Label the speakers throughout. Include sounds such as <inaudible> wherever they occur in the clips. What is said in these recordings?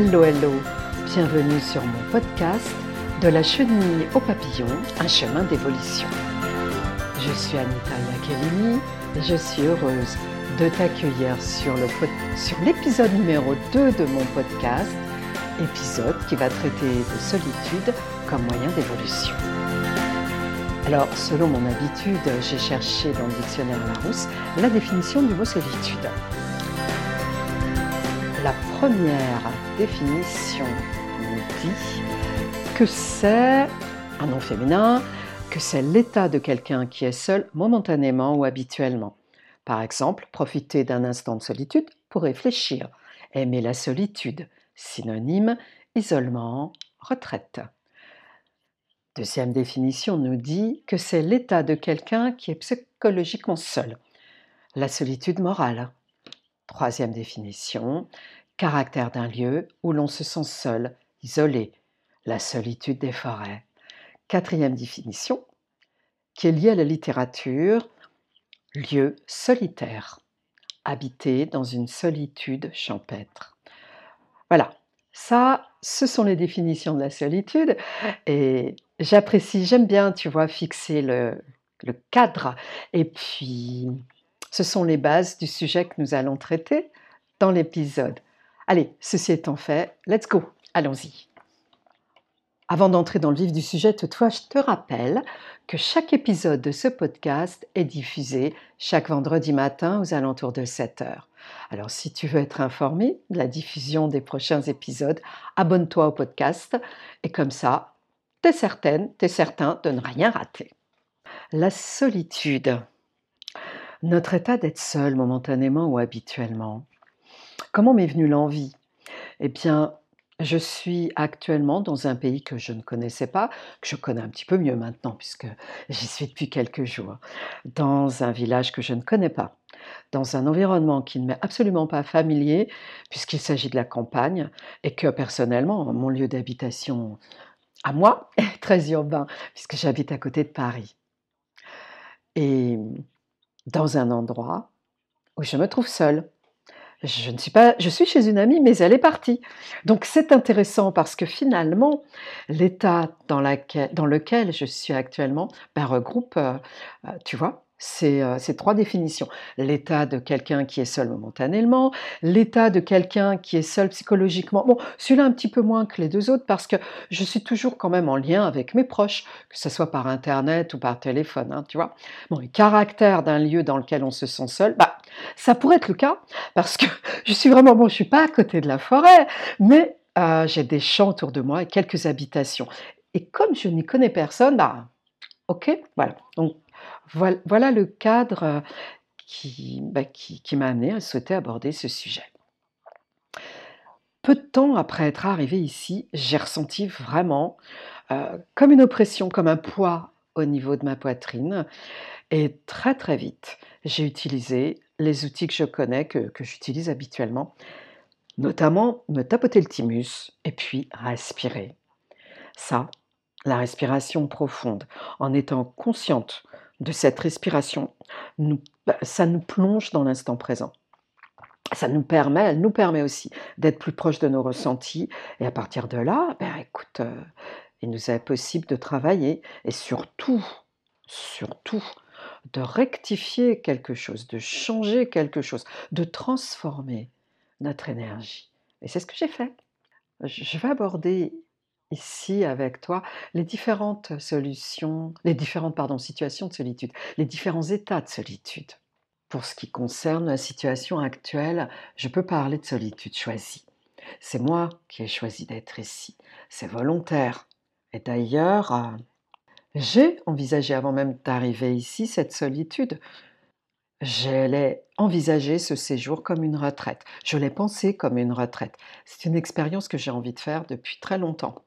Speaker 1: Hello hello, bienvenue sur mon podcast De la chenille au papillon, un chemin d'évolution. Je suis Anita Iakelini et je suis heureuse de t'accueillir sur l'épisode numéro 2 de mon podcast, épisode qui va traiter de solitude comme moyen d'évolution. Alors, selon mon habitude, j'ai cherché dans le dictionnaire Larousse la définition du mot solitude. Première définition nous dit que c'est un nom féminin, que c'est l'état de quelqu'un qui est seul momentanément ou habituellement. Par exemple, profiter d'un instant de solitude pour réfléchir, aimer la solitude, synonyme isolement, retraite. Deuxième définition nous dit que c'est l'état de quelqu'un qui est psychologiquement seul, la solitude morale. Troisième définition, caractère d'un lieu où l'on se sent seul, isolé, la solitude des forêts. Quatrième définition, qui est liée à la littérature, lieu solitaire, habité dans une solitude champêtre. Voilà, ça, ce sont les définitions de la solitude et j'apprécie, j'aime bien, tu vois, fixer le, le cadre et puis ce sont les bases du sujet que nous allons traiter dans l'épisode. Allez, ceci étant fait, let's go, allons-y. Avant d'entrer dans le vif du sujet, toutefois, je te rappelle que chaque épisode de ce podcast est diffusé chaque vendredi matin aux alentours de 7 heures. Alors, si tu veux être informé de la diffusion des prochains épisodes, abonne-toi au podcast et comme ça, t'es certaine, t'es certain de ne rien rater. La solitude. Notre état d'être seul momentanément ou habituellement. Comment m'est venue l'envie? Eh bien, je suis actuellement dans un pays que je ne connaissais pas, que je connais un petit peu mieux maintenant puisque j'y suis depuis quelques jours, dans un village que je ne connais pas, dans un environnement qui ne m'est absolument pas familier puisqu'il s'agit de la campagne et que personnellement, mon lieu d'habitation à moi <laughs> est très urbain puisque j'habite à côté de Paris. Et dans un endroit où je me trouve seule je ne suis pas, je suis chez une amie, mais elle est partie. Donc c'est intéressant parce que finalement, l'état dans, lequel je suis actuellement ben, regroupe, euh, euh, tu vois, euh, ces, trois définitions. L'état de quelqu'un qui est seul momentanément, l'état de quelqu'un qui est seul psychologiquement. Bon, celui-là un petit peu moins que les deux autres parce que je suis toujours quand même en lien avec mes proches, que ce soit par Internet ou par téléphone, hein, tu vois. Bon, le caractère d'un lieu dans lequel on se sent seul, bah, ça pourrait être le cas parce que <laughs> je suis vraiment, bon, je suis pas à côté de la forêt, mais euh, j'ai des champs autour de moi et quelques habitations. Et comme je n'y connais personne, bah, ok, voilà. Donc, voilà, le cadre euh, bah, qui, m'a amené à souhaiter aborder ce sujet. Peu de temps après être arrivé ici, j'ai ressenti vraiment euh, comme une oppression, comme un poids au niveau de ma poitrine. Et très très vite, j'ai utilisé les outils que je connais, que, que j'utilise habituellement, notamment me tapoter le thymus et puis respirer. Ça, la respiration profonde, en étant consciente de cette respiration, bah, ça nous plonge dans l'instant présent. Ça nous permet, elle nous permet aussi d'être plus proche de nos ressentis. Et à partir de là, ben écoute, euh, il nous est possible de travailler et surtout, surtout, de rectifier quelque chose, de changer quelque chose, de transformer notre énergie. Et c'est ce que j'ai fait. Je vais aborder ici avec toi les différentes solutions, les différentes pardon, situations de solitude, les différents états de solitude. Pour ce qui concerne la situation actuelle, je peux parler de solitude choisie. C'est moi qui ai choisi d'être ici. C'est volontaire. Et d'ailleurs, euh, j'ai envisagé avant même d'arriver ici cette solitude. J'allais envisager ce séjour comme une retraite. Je l'ai pensé comme une retraite. C'est une expérience que j'ai envie de faire depuis très longtemps.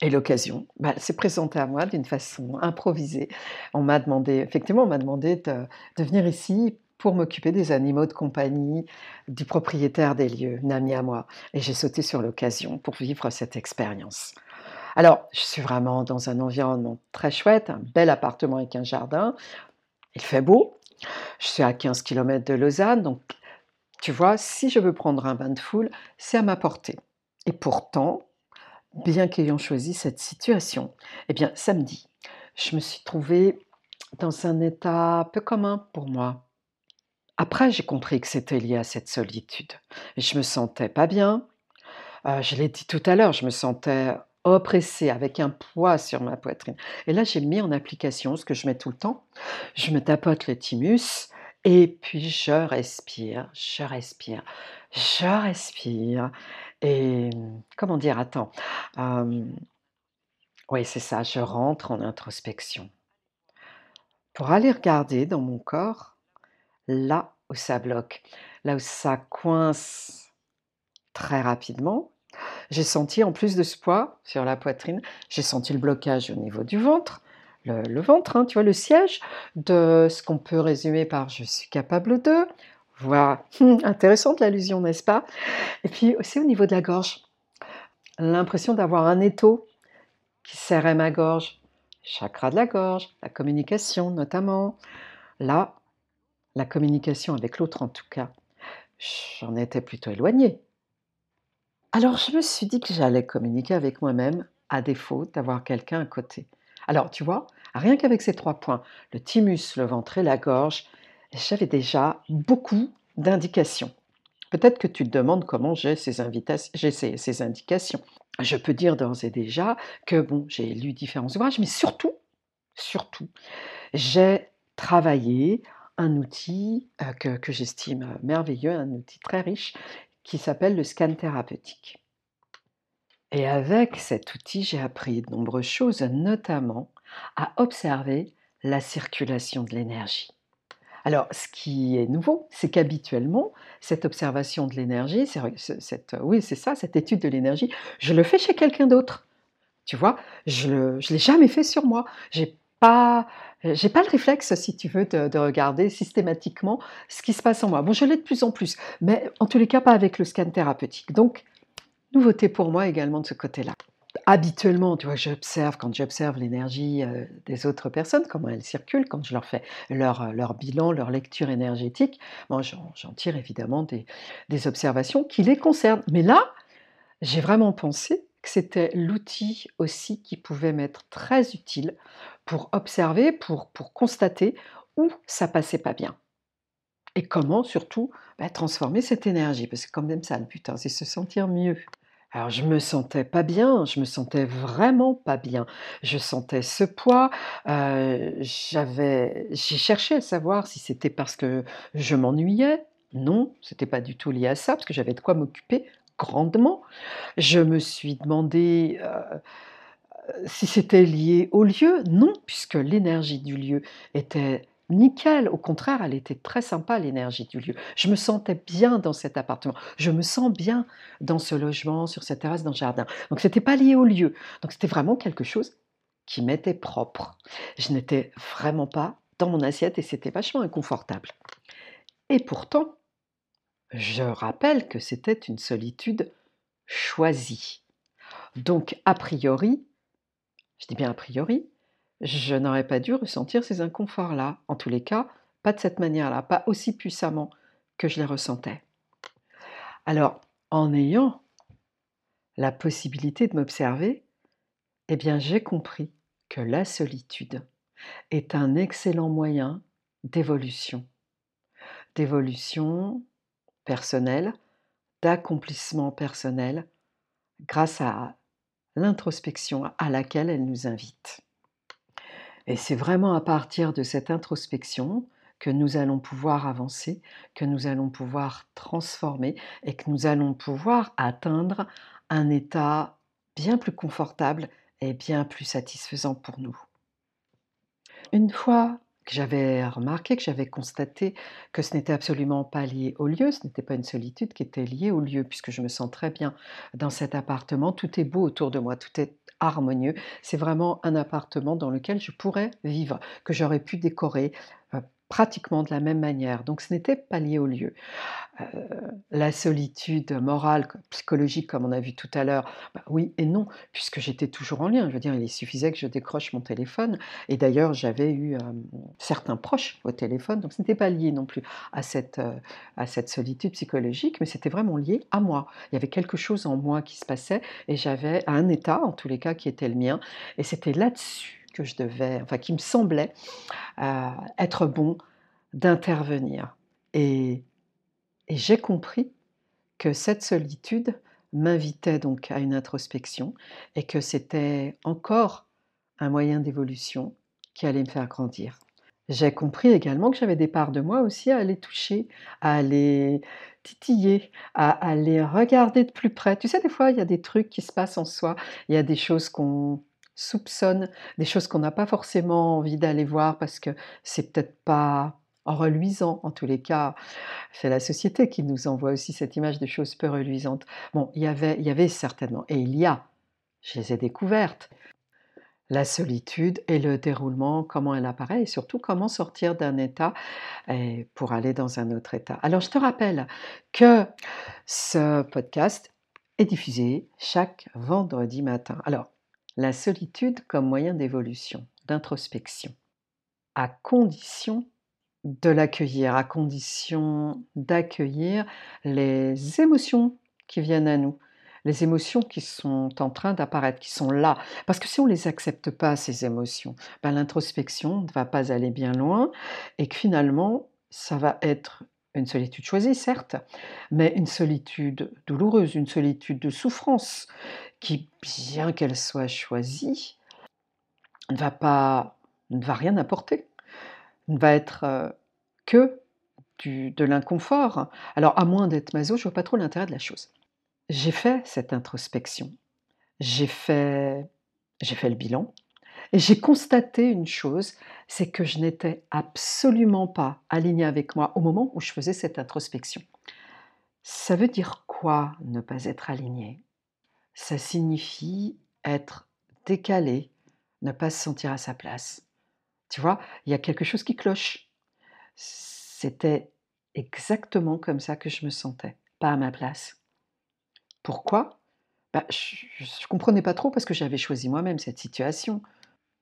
Speaker 1: Et l'occasion bah, s'est présentée à moi d'une façon improvisée. On m'a demandé, effectivement, on m'a demandé de, venir ici pour m'occuper des animaux de compagnie du propriétaire des lieux, une à moi. Et j'ai sauté sur l'occasion pour vivre cette expérience. Alors, je suis vraiment dans un environnement très chouette, un bel appartement avec un jardin. Il fait beau. Je suis à 15 km de Lausanne, donc tu vois, si je veux prendre un bain de foule, c'est à ma portée. Et pourtant, bien qu'ayant choisi cette situation, eh bien, samedi, je me suis trouvée dans un état peu commun pour moi. Après, j'ai compris que c'était lié à cette solitude. Je me sentais pas bien. Euh, je l'ai dit tout à l'heure, je me sentais oppressée avec un poids sur ma poitrine. Et là, j'ai mis en application ce que je mets tout le temps. Je me tapote le thymus et puis je respire, je respire, je respire. Et comment dire, attends. oui, c'est ça, je rentre en introspection. Pour aller regarder dans mon corps, là où ça bloque, là où ça coince très rapidement, j'ai senti en plus de ce poids sur la poitrine, j'ai senti le blocage au niveau du ventre, le, ventre, hein, tu vois, le siège de ce qu'on peut résumer par je suis capable de. Voilà, intéressante l'allusion, n'est-ce pas? Et puis aussi au niveau de la gorge, l'impression d'avoir un étau qui serrait ma gorge, chakra de la gorge, la communication notamment. Là, la communication avec l'autre en tout cas, j'en étais plutôt éloignée. Alors je me suis dit que j'allais communiquer avec moi-même à défaut d'avoir quelqu'un à côté. Alors, tu vois, rien qu'avec ces trois points, le thymus, le ventre et la gorge, j'avais déjà beaucoup d'indications. Peut-être que tu te demandes comment j'ai ces, indications. Je peux dire d'ores et déjà que bon, j'ai lu différents ouvrages, mais surtout, surtout, j'ai travaillé un outil euh, que, que j'estime merveilleux, un outil très riche, qui s'appelle le scan thérapeutique. Et avec cet outil, j'ai appris de nombreuses choses, notamment à observer la circulation de l'énergie. Alors, ce qui est nouveau, c'est qu'habituellement, cette observation de l'énergie, cette, oui, c'est ça, cette étude de l'énergie, je le fais chez quelqu'un d'autre. Tu vois, je ne l'ai jamais fait sur moi. J'ai pas, j'ai pas le réflexe, si tu veux, de, de, regarder systématiquement ce qui se passe en moi. Bon, je l'ai de plus en plus, mais en tous les cas, pas avec le scan thérapeutique. Donc, nouveauté pour moi également de ce côté-là. Habituellement, tu vois, j'observe, quand j'observe l'énergie euh, des autres personnes, comment elles circulent, quand je leur fais leur, euh, bilan, leur lecture énergétique, moi j'en tire évidemment des, observations qui les concernent. Mais là, j'ai vraiment pensé que c'était l'outil aussi qui pouvait m'être très utile pour observer, pour, constater où ça passait pas bien. Et comment surtout bah, transformer cette énergie, parce que quand même ça le hein, c'est se sentir mieux. Alors je me sentais pas bien, je me sentais vraiment pas bien. Je sentais ce poids, j'avais j'ai cherché à savoir si c'était parce que je m'ennuyais. Non, c'était pas du tout lié à ça parce que j'avais de quoi m'occuper grandement. Je me suis demandé, si c'était lié au lieu. Non, puisque l'énergie du lieu était nickel. Au contraire, elle était très sympa, l'énergie du lieu. Je me sentais bien dans cet appartement. Je me sens bien dans ce logement, sur cette terrasse, dans le jardin. Donc, ce n'était pas lié au lieu. Donc, c'était vraiment quelque chose qui m'était propre. Je n'étais vraiment pas dans mon assiette et c'était vachement inconfortable. Et pourtant, je rappelle que c'était une solitude choisie. Donc, a priori, je dis bien a priori, je n'aurais pas dû ressentir ces inconforts-là. En tous les cas, pas de cette manière-là, pas aussi puissamment que je les ressentais. Alors, en ayant la possibilité de m'observer, eh bien, j'ai compris que la solitude est un excellent moyen d'évolution, d'évolution personnelle, d'accomplissement personnel, grâce à l'introspection à laquelle elle nous invite. Et c'est vraiment à partir de cette introspection que nous allons pouvoir avancer, que nous allons pouvoir transformer et que nous allons pouvoir atteindre un état bien plus confortable et bien plus satisfaisant pour nous. Une fois que j'avais remarqué, que j'avais constaté que ce n'était absolument pas lié au lieu, ce n'était pas une solitude qui était liée au lieu, puisque je me sens très bien dans cet appartement, tout est beau autour de moi, tout est harmonieux. C'est vraiment un appartement dans lequel je pourrais vivre, que j'aurais pu décorer, pratiquement de la même manière. Donc ce n'était pas lié au lieu. Euh, la solitude morale, psychologique, comme on a vu tout à l'heure, bah oui et non, puisque j'étais toujours en lien. Je veux dire, il suffisait que je décroche mon téléphone. Et d'ailleurs, j'avais eu euh, certains proches au téléphone, donc ce n'était pas lié non plus euh, à cette solitude psychologique, mais c'était vraiment lié à moi. Il y avait quelque chose en moi qui se passait et j'avais un état, en tous les cas, qui était le mien. Et c'était là-dessus que je devais, enfin qui me semblait euh, être bon d'intervenir. Et, et j'ai compris que cette solitude m'invitait donc à une introspection et que c'était encore un moyen d'évolution qui allait me faire grandir. J'ai compris également que j'avais des parts de moi aussi à aller toucher, à aller titiller, à aller regarder de plus près. Tu sais, des fois, il y a des trucs qui se passent en soi, il y a des choses qu'on soupçonne, des choses qu'on n'a pas forcément envie d'aller voir parce que c'est peut-être pas en reluisant, en tous les cas, c'est la société qui nous envoie aussi cette image de choses peu reluisantes. Bon, il y avait, il y avait certainement, et il y a, je les ai découvertes, la solitude et le déroulement, comment elle apparaît et surtout comment sortir d'un état pour aller dans un autre état. Alors je te rappelle que ce podcast est diffusé chaque vendredi matin. Alors la solitude comme moyen d'évolution, d'introspection, à condition de l'accueillir, à condition d'accueillir les émotions qui viennent à nous, les émotions qui sont en train d'apparaître, qui sont là. Parce que si on ne les accepte pas, ces émotions, ben, l'introspection ne va pas aller bien loin et que finalement, ça va être une solitude choisie, certes, mais une solitude douloureuse, une solitude de souffrance, qui, bien qu'elle soit choisie, ne va pas, ne va rien apporter, ne va être euh, que du, de l'inconfort. Alors, à moins d'être maso, je vois pas trop l'intérêt de la chose. J'ai fait cette introspection, j'ai fait, j'ai fait le bilan, et j'ai constaté une chose, c'est que je n'étais absolument pas alignée avec moi au moment où je faisais cette introspection. Ça veut dire quoi ne pas être aligné Ça signifie être décalé, ne pas se sentir à sa place. Tu vois, il y a quelque chose qui cloche. C'était exactement comme ça que je me sentais, pas à ma place. Pourquoi? Bah, Je ne comprenais pas trop parce que j'avais choisi moi-même cette situation.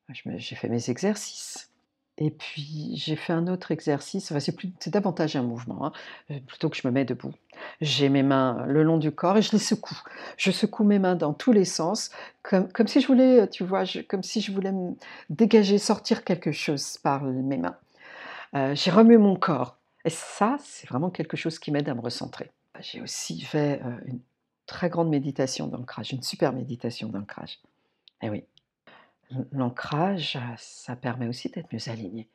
Speaker 1: J'ai fait mes exercices. Et puis j'ai fait un autre exercice, enfin, c'est, davantage un mouvement, hein, euh, plutôt que je me mets debout. J'ai mes mains le long du corps et je les secoue. Je secoue mes mains dans tous les sens, comme, comme si je voulais, tu vois, comme si je voulais me dégager, sortir quelque chose par mes mains. Euh, j'ai remué mon corps. Et ça, c'est vraiment quelque chose qui m'aide à me recentrer. J'ai aussi fait euh, une très grande méditation d'ancrage, une super méditation d'ancrage. Et eh oui, l'ancrage, ça permet aussi d'être mieux aligné.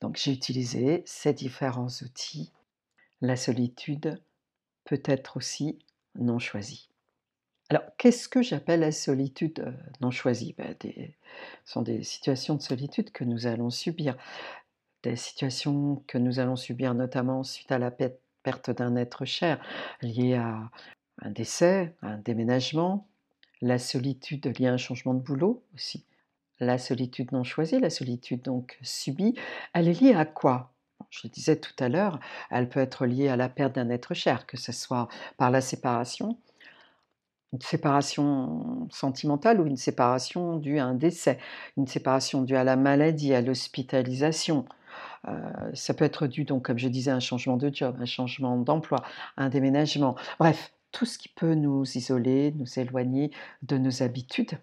Speaker 1: Donc j'ai utilisé ces différents outils. La solitude peut être aussi non choisie. Alors, qu'est-ce que j'appelle la solitude euh, non choisie? Ben, Ce sont des situations de solitude que nous allons subir. Des situations que nous allons subir notamment suite à la perte d'un être cher, liée à un décès, un déménagement, la solitude liée à un changement de boulot aussi, la solitude non choisie, la solitude donc subie, elle est liée à quoi? Je le disais tout à l'heure, elle peut être liée à la perte d'un être cher, que ce soit par la séparation, une séparation sentimentale ou une séparation due à un décès, une séparation due à la maladie, à l'hospitalisation. Euh, ça peut être dû, donc, comme je disais, à un changement de job, un changement d'emploi, un déménagement. Bref, tout ce qui peut nous isoler, nous éloigner de nos habitudes.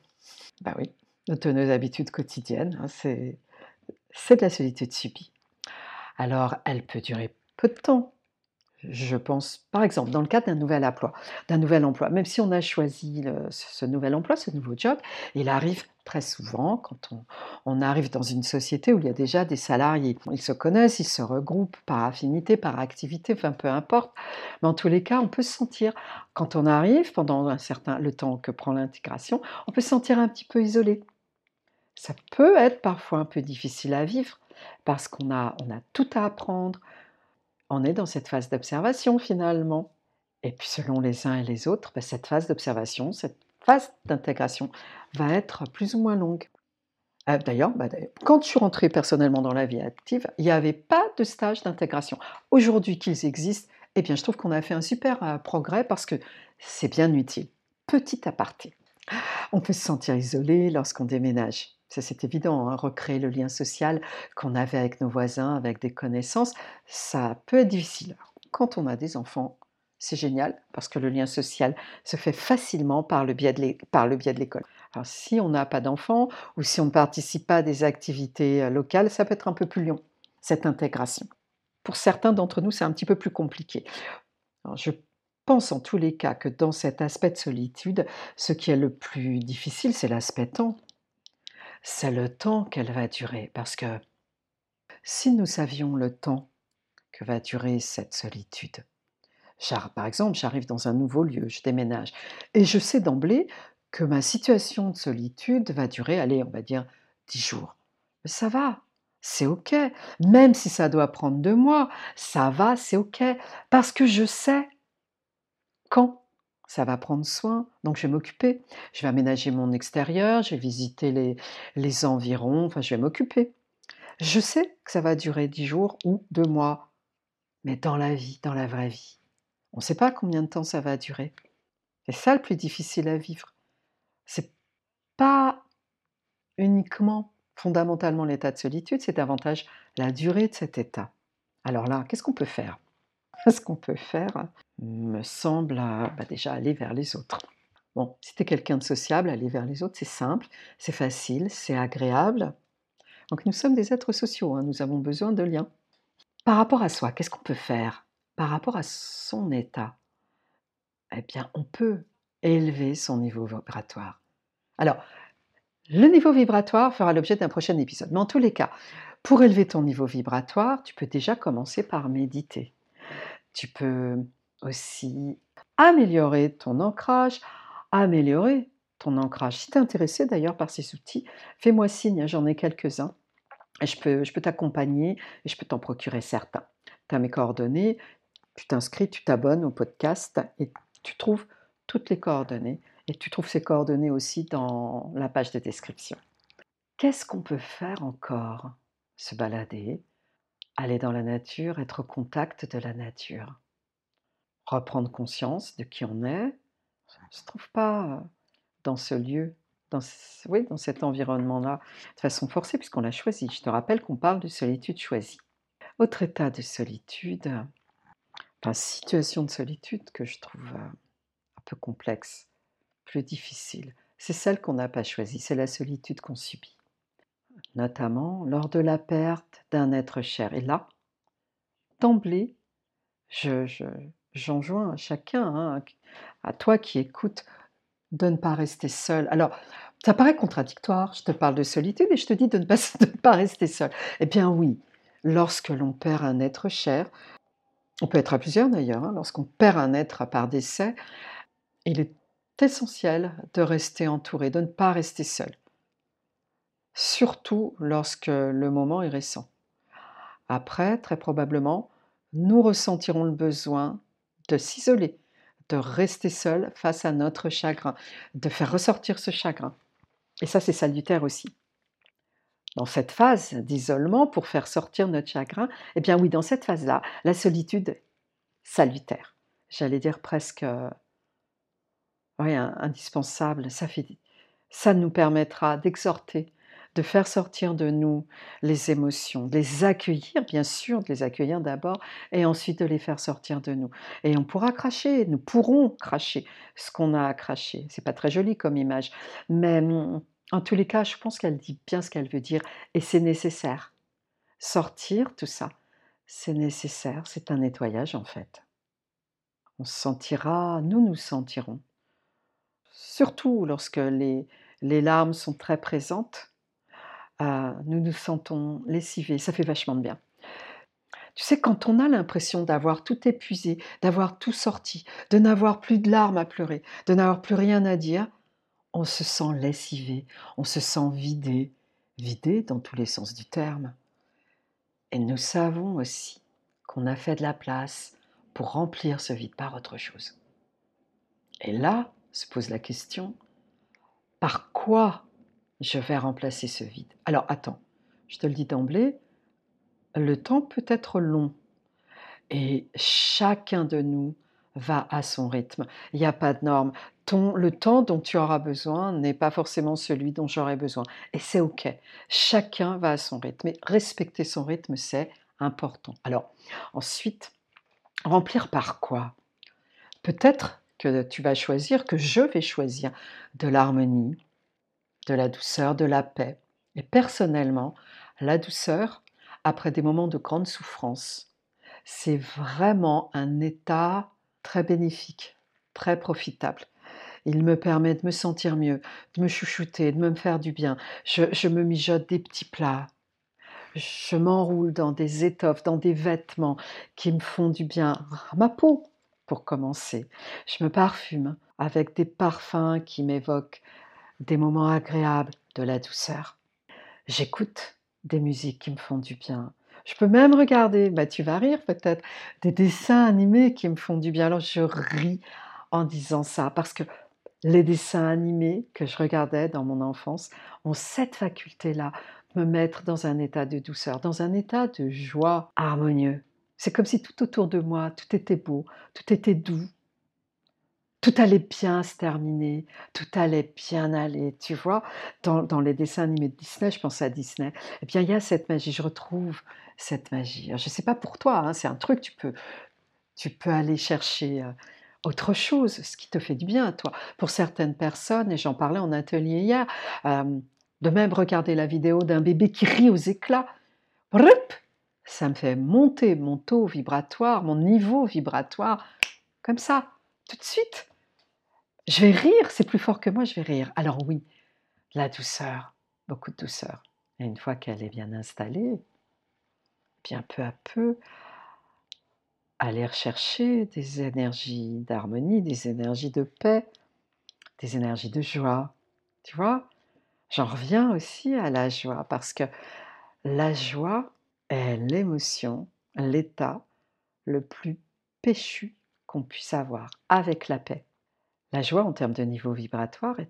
Speaker 1: Bah oui, de nos habitudes quotidiennes. Hein, c'est, de la solitude subie. Alors, elle peut durer peu de temps. Je pense, par exemple, dans le cadre d'un nouvel emploi, d'un nouvel emploi, même si on a choisi ce nouvel emploi, ce nouveau job, il arrive très souvent quand on, arrive dans une société où il y a déjà des salariés. Ils se connaissent, ils se regroupent par affinité, par activité, enfin peu importe. Mais en tous les cas, on peut se sentir, quand on arrive, pendant un certain le temps que prend l'intégration, on peut se sentir un petit peu isolé ça peut être parfois un peu difficile à vivre parce qu'on a, on a tout à apprendre. On est dans cette phase d'observation finalement. Et puis selon les uns et les autres, ben, cette phase d'observation, cette phase d'intégration va être plus ou moins longue. D'ailleurs, bah, quand je suis rentrée personnellement dans la vie active, il n'y avait pas de stage d'intégration. Aujourd'hui qu'ils existent, eh bien, je trouve qu'on a fait un super euh, progrès parce que c'est bien utile. Petit aparté. On peut se sentir isolé lorsqu'on déménage. Ça, c'est évident, hein, recréer le lien social qu'on avait avec nos voisins, avec des connaissances, ça peut être difficile. Quand on a des enfants, c'est génial parce que le lien social se fait facilement par le biais de l'école. Alors, si on n'a pas d'enfants ou si on ne participe pas à des activités euh, locales, ça peut être un peu plus long, cette intégration. Pour certains d'entre nous, c'est un petit peu plus compliqué. je pense en tous les cas que dans cet aspect de solitude, ce qui est le plus difficile, c'est l'aspect temps. C'est le temps qu'elle va durer. Parce que si nous savions le temps que va durer cette solitude, par exemple, j'arrive dans un nouveau lieu, je déménage, et je sais d'emblée que ma situation de solitude va durer, allez, on va dire, dix jours. Mais ça va, c'est OK. Même si ça doit prendre deux mois, ça va, c'est OK. Parce que je sais quand ça va prendre soin, donc je vais m'occuper. Je vais aménager mon extérieur, je vais visiter les, environs, enfin je vais m'occuper. Je sais que ça va durer dix jours ou deux mois, mais dans la vie, dans la vraie vie, on ne sait pas combien de temps ça va durer. C'est ça le plus difficile à vivre. C'est pas uniquement fondamentalement l'état de solitude, c'est davantage la durée de cet état. Alors là, qu'est-ce qu'on peut faire? <laughs> Ce qu'on peut faire me semble bah, déjà aller vers les autres. Bon, si tu es quelqu'un de sociable, aller vers les autres, c'est simple, c'est facile, c'est agréable. Donc nous sommes des êtres sociaux, hein, nous avons besoin de liens. Par rapport à soi, qu'est-ce qu'on peut faire? Par rapport à son état, eh bien, on peut élever son niveau vibratoire. Alors, le niveau vibratoire fera l'objet d'un prochain épisode. Mais en tous les cas, pour élever ton niveau vibratoire, tu peux déjà commencer par méditer. Tu peux aussi améliorer ton ancrage, améliorer ton ancrage. Si tu es intéressé d'ailleurs par ces outils, fais-moi signe, hein, j'en ai quelques-uns. Et je peux, je peux t'accompagner et je peux t'en procurer certains. Tu as mes coordonnées, tu t'inscris, tu t'abonnes au podcast et tu trouves toutes les coordonnées et tu trouves ces coordonnées aussi dans la page de description. Qu'est-ce qu'on peut faire encore? Se balader, aller dans la nature, être au contact de la nature, reprendre conscience de qui on est. On ne se trouve pas dans ce lieu, dans, oui, dans cet environnement-là, de façon forcée, puisqu'on l'a choisi. Je te rappelle qu'on parle de solitude choisie. Autre état de solitude, enfin situation de solitude que je trouve un peu complexe, plus difficile, c'est celle qu'on n'a pas choisie, c'est la solitude qu'on subit, notamment lors de la perte d'un être cher. Et là, d'emblée, je, j'enjoins à chacun, hein, à toi qui écoutes, de ne pas rester seul. Alors, ça paraît contradictoire, je te parle de solitude et je te dis de ne pas, <laughs> de ne pas rester seul. Eh bien oui, lorsque l'on perd un être cher, on peut être à plusieurs d'ailleurs, hein, lorsqu'on perd un être par décès, il est essentiel de rester entouré, de ne pas rester seul. Surtout lorsque le moment est récent. Après, très probablement, nous ressentirons le besoin de s'isoler, de rester seul face à notre chagrin, de faire ressortir ce chagrin. Et ça, c'est salutaire aussi. Dans cette phase d'isolement, pour faire sortir notre chagrin, eh bien oui, dans cette phase-là, la solitude salutaire. J'allais dire presque oui, indispensable. Ça, fait, ça nous permettra d'exhorter, de faire sortir de nous les émotions, de les accueillir, bien sûr, de les accueillir d'abord, et ensuite de les faire sortir de nous. Et on pourra cracher, nous pourrons cracher ce qu'on a à cracher. C'est pas très joli comme image, mais mm, en tous les cas, je pense qu'elle dit bien ce qu'elle veut dire, et c'est nécessaire. Sortir tout ça, c'est nécessaire, c'est un nettoyage en fait. On se sentira, nous nous sentirons surtout lorsque les, larmes sont très présentes, nous nous sentons lessivés. Ça fait vachement de bien. Tu sais, quand on a l'impression d'avoir tout épuisé, d'avoir tout sorti, de n'avoir plus de larmes à pleurer, de n'avoir plus rien à dire, on se sent lessivé, on se sent vidé, vidé dans tous les sens du terme. Et nous savons aussi qu'on a fait de la place pour remplir ce vide par autre chose. Et là, se pose la question, par quoi je vais remplacer ce vide. Alors attends, je te le dis d'emblée, le temps peut être long et chacun de nous va à son rythme. Il n'y a pas de norme. Ton, le temps dont tu auras besoin n'est pas forcément celui dont j'aurai besoin. Et c'est OK. Chacun va à son rythme. Et respecter son rythme, c'est important. Alors, ensuite, remplir par quoi? Peut-être que tu vas choisir, que je vais choisir de l'harmonie, de la douceur, de la paix. Et personnellement, la douceur, après des moments de grande souffrance, c'est vraiment un état très bénéfique, très profitable. Il me permet de me sentir mieux, de me chouchouter, de me faire du bien. Je, me mijote des petits plats. Je m'enroule dans des étoffes, dans des vêtements qui me font du bien à ma peau, pour commencer. Je me parfume avec des parfums qui m'évoquent des moments agréables, de la douceur. J'écoute des musiques qui me font du bien. Je peux même regarder, bah, tu vas rire peut-être, des dessins animés qui me font du bien. Alors je ris en disant ça parce que les dessins animés que je regardais dans mon enfance ont cette faculté-là de me mettre dans un état de douceur, dans un état de joie harmonieux. C'est comme si tout autour de moi, tout était beau, tout était doux, tout allait bien se terminer, tout allait bien aller, tu vois? Dans, les dessins animés de Disney, je pense à Disney, eh bien, il y a cette magie, je retrouve cette magie. je ne sais pas pour toi, hein, c'est un truc, tu peux, tu peux aller chercher euh, autre chose, ce qui te fait du bien toi. Pour certaines personnes, et j'en parlais en atelier hier, euh, de même regarder la vidéo d'un bébé qui rit aux éclats, ça me fait monter mon taux vibratoire, mon niveau vibratoire, comme ça, tout de suite. Je vais rire, c'est plus fort que moi, je vais rire. Alors oui, la douceur, beaucoup de douceur. Et une fois qu'elle est bien installée, bien peu à peu, aller rechercher des énergies d'harmonie, des énergies de paix, des énergies de joie. Tu vois? J'en reviens aussi à la joie parce que la joie est l'émotion, l'état le plus péchu qu'on puisse avoir avec la paix. La joie, en termes de niveau vibratoire, est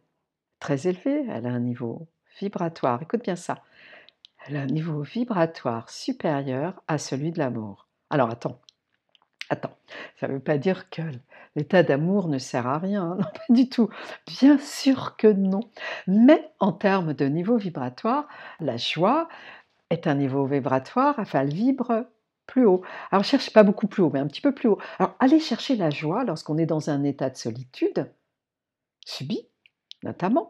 Speaker 1: très élevée. Elle a un niveau vibratoire, écoute bien ça, elle a un niveau vibratoire supérieur à celui de l'amour. Alors attends, attends, ça ne veut pas dire que l'état d'amour ne sert à rien, hein, <laughs> non pas du tout. Bien sûr que non. Mais en termes de niveau vibratoire, la joie est un niveau vibratoire, enfin elle vibre plus haut. Alors cherche pas beaucoup plus haut, mais un petit peu plus haut. Alors allez chercher la joie lorsqu'on est dans un état de solitude, subie notamment.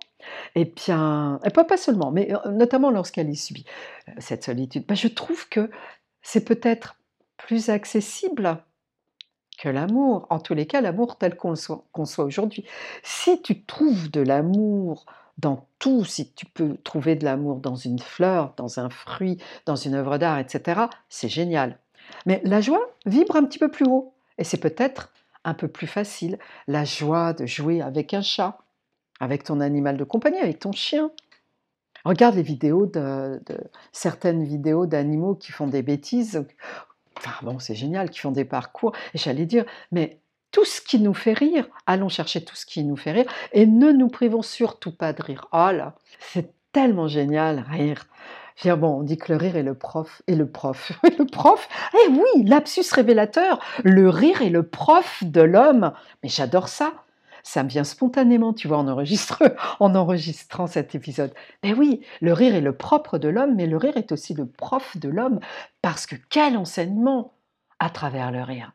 Speaker 1: Et bien, et pas, pas seulement, mais euh, notamment lorsqu'elle est subie, euh, cette solitude. Ben, je trouve que c'est peut-être plus accessible que l'amour, en tous les cas l'amour tel qu'on soit, soit aujourd'hui. Si tu trouves de l'amour dans tout, si tu peux trouver de l'amour dans une fleur, dans un fruit, dans une œuvre d'art, etc., c'est génial. Mais la joie vibre un petit peu plus haut. Et c'est peut-être un peu plus facile. La joie de jouer avec un chat, avec ton animal de compagnie, avec ton chien. Regarde les vidéos de, certaines vidéos d'animaux qui font des bêtises. Enfin bon, c'est génial, qui font des parcours. J'allais dire, mais tout ce qui nous fait rire, allons chercher tout ce qui nous fait rire et ne nous privons surtout pas de rire. Oh là, c'est tellement génial, rire bon, on dit que le rire est le prof, et le prof, <laughs> le prof, eh oui, lapsus révélateur, le rire est le prof de l'homme. Mais j'adore ça. Ça me vient spontanément, tu vois, en, <laughs> en enregistrant cet épisode. Mais oui, le rire est le propre de l'homme, mais le rire est aussi le prof de l'homme, parce que quel enseignement à travers le rire.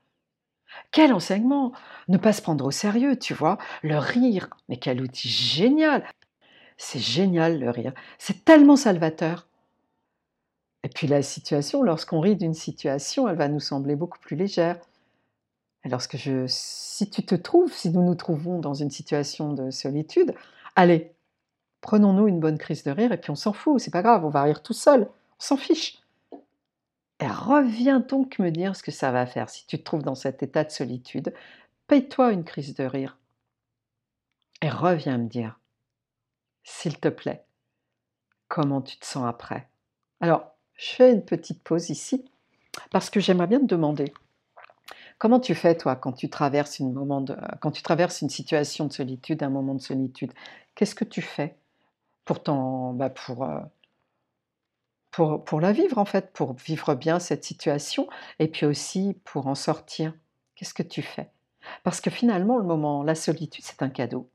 Speaker 1: Quel enseignement Ne pas se prendre au sérieux, tu vois. Le rire, mais quel outil génial C'est génial le rire. C'est tellement salvateur. Et puis la situation, lorsqu'on rit d'une situation, elle va nous sembler beaucoup plus légère. Et lorsque je, si tu te trouves, si nous nous trouvons dans une situation de solitude, allez, prenons-nous une bonne crise de rire et puis on s'en fout, c'est pas grave, on va rire tout seul, on s'en fiche. Et reviens donc me dire ce que ça va faire si tu te trouves dans cet état de solitude. Paye-toi une crise de rire. Et reviens me dire, s'il te plaît, comment tu te sens après? Alors, je fais une petite pause ici parce que j'aimerais bien te demander comment tu fais toi quand tu traverses une situation de solitude, un moment de solitude? Qu'est-ce que tu fais Pourtant, bah pour, euh, pour, pour la vivre en fait, pour vivre bien cette situation et puis aussi pour en sortir? Qu'est-ce que tu fais? Parce que finalement, le moment, la solitude, c'est un cadeau.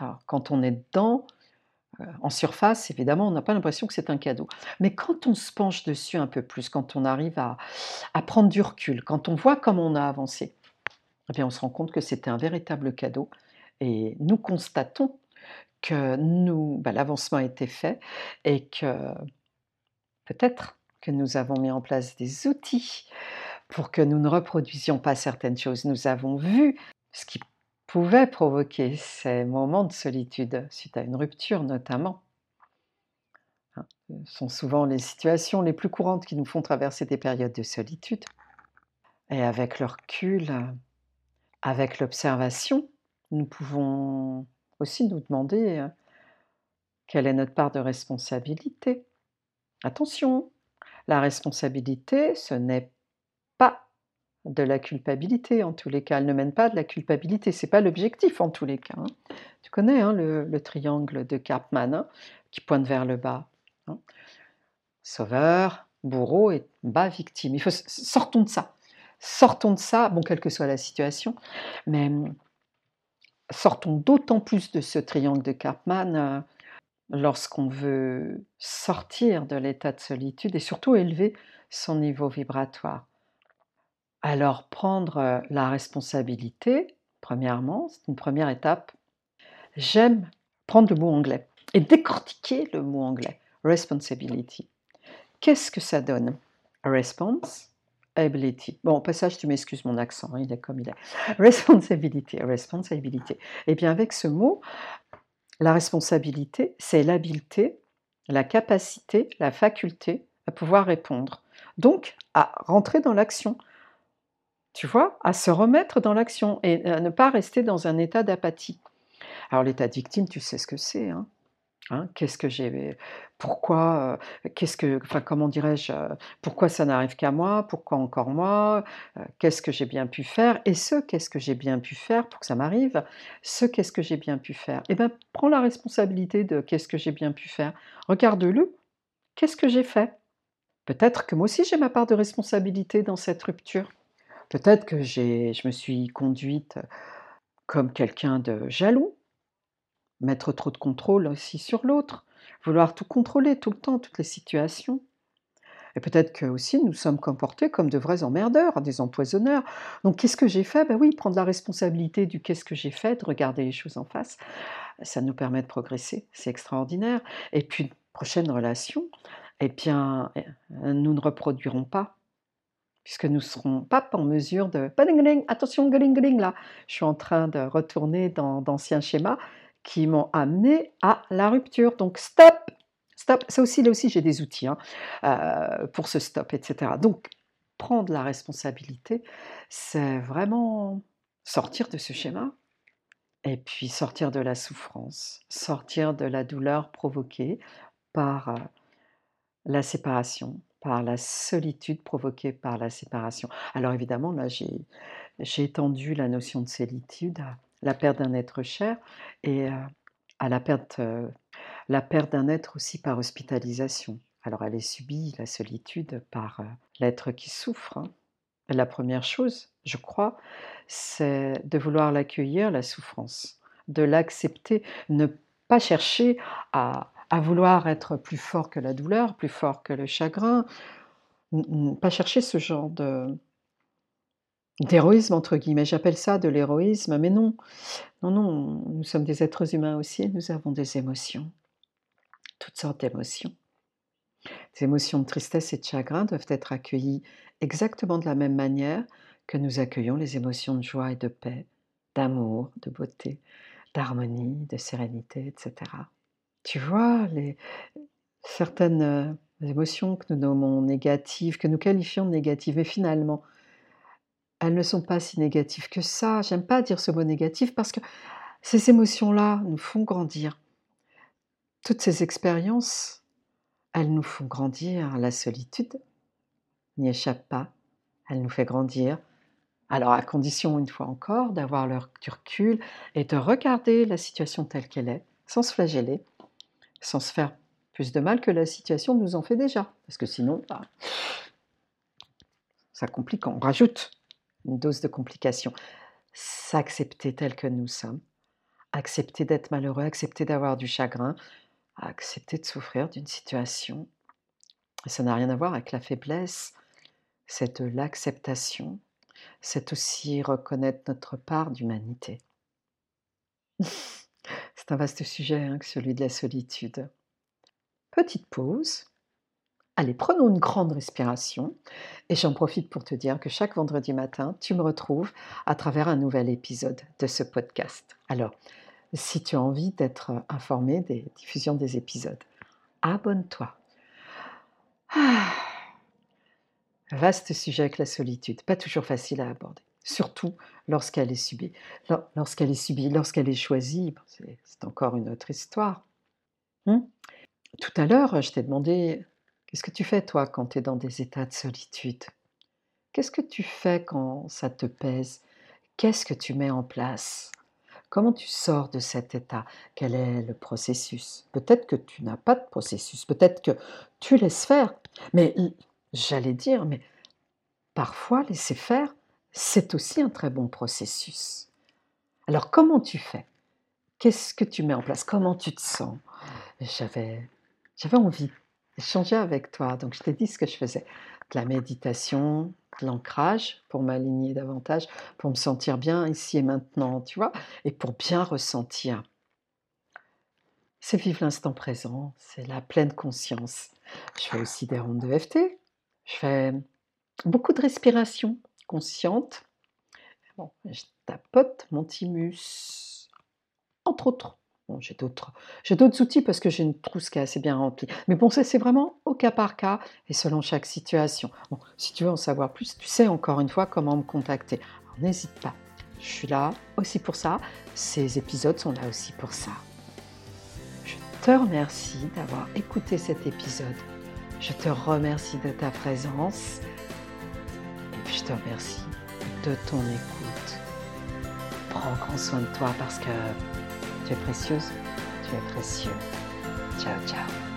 Speaker 1: Alors, quand on est dedans, en surface, évidemment, on n'a pas l'impression que c'est un cadeau. Mais quand on se penche dessus un peu plus, quand on arrive à, à prendre du recul, quand on voit comment on a avancé, eh bien, on se rend compte que c'était un véritable cadeau. Et nous constatons que nous, bah, l'avancement a été fait et que peut-être que nous avons mis en place des outils pour que nous ne reproduisions pas certaines choses. Nous avons vu ce qui pouvait provoquer ces moments de solitude, suite à une rupture notamment. Hein, ce sont souvent les situations les plus courantes qui nous font traverser des périodes de solitude. Et avec le recul, avec l'observation, nous pouvons aussi nous demander euh, quelle est notre part de responsabilité. Attention, la responsabilité, ce n'est de la culpabilité en tous les cas. Elle ne mène pas de la culpabilité. C'est pas l'objectif en tous les cas. Hein. Tu connais hein, le, triangle de Karpman hein, qui pointe vers le bas. Sauveur, bourreau et bas victime. Il faut sortons de ça. Sortons de ça, bon quelle que soit la situation, mais hum, sortons d'autant plus de ce triangle de Karpman euh, lorsqu'on veut sortir de l'état de solitude et surtout élever son niveau vibratoire. Alors prendre euh, la responsabilité, premièrement, c'est une première étape. J'aime prendre le mot anglais et décortiquer le mot anglais, responsibility. Qu'est-ce que ça donne? Response, Ability. Bon, au passage, tu m'excuses mon accent, il est comme il est. Responsibility, responsibility. Eh bien, avec ce mot, la responsabilité, c'est l'habileté, la capacité, la faculté à pouvoir répondre. Donc, à rentrer dans l'action. Tu vois, à se remettre dans l'action et à ne pas rester dans un état d'apathie. Alors, l'état de victime, tu sais ce que c'est. Hein Hein, qu'est-ce que j'ai pourquoi qu'est-ce que enfin comment dirais-je pourquoi ça n'arrive qu'à moi pourquoi encore moi qu'est-ce que j'ai bien pu faire et ce qu'est-ce que j'ai bien pu faire pour que ça m'arrive ce qu'est-ce que j'ai bien pu faire eh bien prends la responsabilité de qu'est-ce que j'ai bien pu faire regarde-le qu'est-ce que j'ai fait? Peut-être que moi aussi j'ai ma part de responsabilité dans cette rupture peut-être que je me suis conduite comme quelqu'un de jaloux mettre trop de contrôle aussi sur l'autre, vouloir tout contrôler tout le temps, toutes les situations. Et peut-être que aussi nous sommes comportés comme de vrais emmerdeurs, des empoisonneurs. Donc qu'est-ce que j'ai fait? Ben oui, prendre la responsabilité du qu'est-ce que j'ai fait, de regarder les choses en face, ça nous permet de progresser, c'est extraordinaire. Et puis prochaine relation, eh bien, eh, nous ne reproduirons pas puisque nous ne serons pas en mesure de... Attention, là, je suis en train de retourner dans d'anciens schémas qui m'ont amené à la rupture. Donc stop, stop. Ça aussi, là aussi, j'ai des outils hein, euh, pour ce stop, etc. Donc prendre la responsabilité, c'est vraiment sortir de ce schéma et puis sortir de la souffrance, sortir de la douleur provoquée par euh, la séparation, par la solitude provoquée par la séparation. Alors évidemment, là, j'ai étendu la notion de solitude à la perte d'un être cher et à la perte, la perte d'un être aussi par hospitalisation. Alors elle est subie, la solitude, par l'être qui souffre. Hein. La première chose, je crois, c'est de vouloir l'accueillir, la souffrance, de l'accepter, ne pas chercher à, à, vouloir être plus fort que la douleur, plus fort que le chagrin, pas chercher ce genre d'héroïsme entre guillemets. J'appelle ça de l'héroïsme, mais non, non, non, nous sommes des êtres humains aussi et nous avons des émotions, toutes sortes d'émotions. Les émotions de tristesse et de chagrin doivent être accueillies exactement de la même manière que nous accueillons les émotions de joie et de paix, d'amour, de beauté, d'harmonie, de sérénité, etc. Tu vois, les, certaines euh, émotions que nous nommons négatives, que nous qualifions de négatives, et finalement, elles ne sont pas si négatives que ça. J'aime pas dire ce mot négatif parce que ces émotions-là nous font grandir. Toutes ces expériences, elles nous font grandir. La solitude n'y échappe pas. Elle nous fait grandir. Alors à condition, une fois encore, d'avoir du recul et de regarder la situation telle qu'elle est, sans se flageller, sans se faire plus de mal que la situation nous en fait déjà. Parce que sinon, bah, ça complique, on rajoute une dose de complication. S'accepter tel que nous sommes, accepter d'être malheureux, accepter d'avoir du chagrin, accepter de souffrir d'une situation. ça n'a rien à voir avec la faiblesse, c'est de l'acceptation, c'est aussi reconnaître notre part d'humanité. <laughs> c'est un vaste sujet hein, que celui de la solitude. Petite pause. Allez, prenons une grande respiration et j'en profite pour te dire que chaque vendredi matin, tu me retrouves à travers un nouvel épisode de ce podcast. Alors, si tu as envie d'être informé des diffusions des épisodes. Abonne-toi. Ah. Vaste sujet avec la solitude, pas toujours facile à aborder, surtout lorsqu'elle est subie. Lorsqu'elle est subie, lorsqu'elle est choisie, c'est encore une autre histoire. Hmm? Tout à l'heure, je t'ai demandé, qu'est-ce que tu fais toi quand tu es dans des états de solitude? Qu'est-ce que tu fais quand ça te pèse? Qu'est-ce que tu mets en place? Comment tu sors de cet état? Quel est le processus? Peut-être que tu n'as pas de processus, peut-être que tu laisses faire. Mais j'allais dire, mais parfois laisser faire, c'est aussi un très bon processus. Alors comment tu fais? Qu'est-ce que tu mets en place? Comment tu te sens? J'avais j'avais envie d'échanger avec toi, donc je t'ai dit ce que je faisais. De la méditation, l'ancrage pour m'aligner davantage, pour me sentir bien ici et maintenant, tu vois, et pour bien ressentir. C'est vivre l'instant présent, c'est la pleine conscience. Je fais aussi des rondes de FT, je fais beaucoup de respiration consciente. Bon, je tapote mon thymus, entre autres j'ai d'autres, outils parce que j'ai une trousse qui est assez bien remplie. Mais bon, ça c'est vraiment au cas par cas et selon chaque situation. Si tu veux en savoir plus, tu sais encore une fois comment me contacter. n'hésite pas. Je suis là aussi pour ça. Ces épisodes sont là aussi pour ça. Je te remercie d'avoir écouté cet épisode. Je te remercie de ta présence. Te de ton écoute. Prends grand soin de toi parce que tu es précieuse, tu es précieux. Ciao, ciao.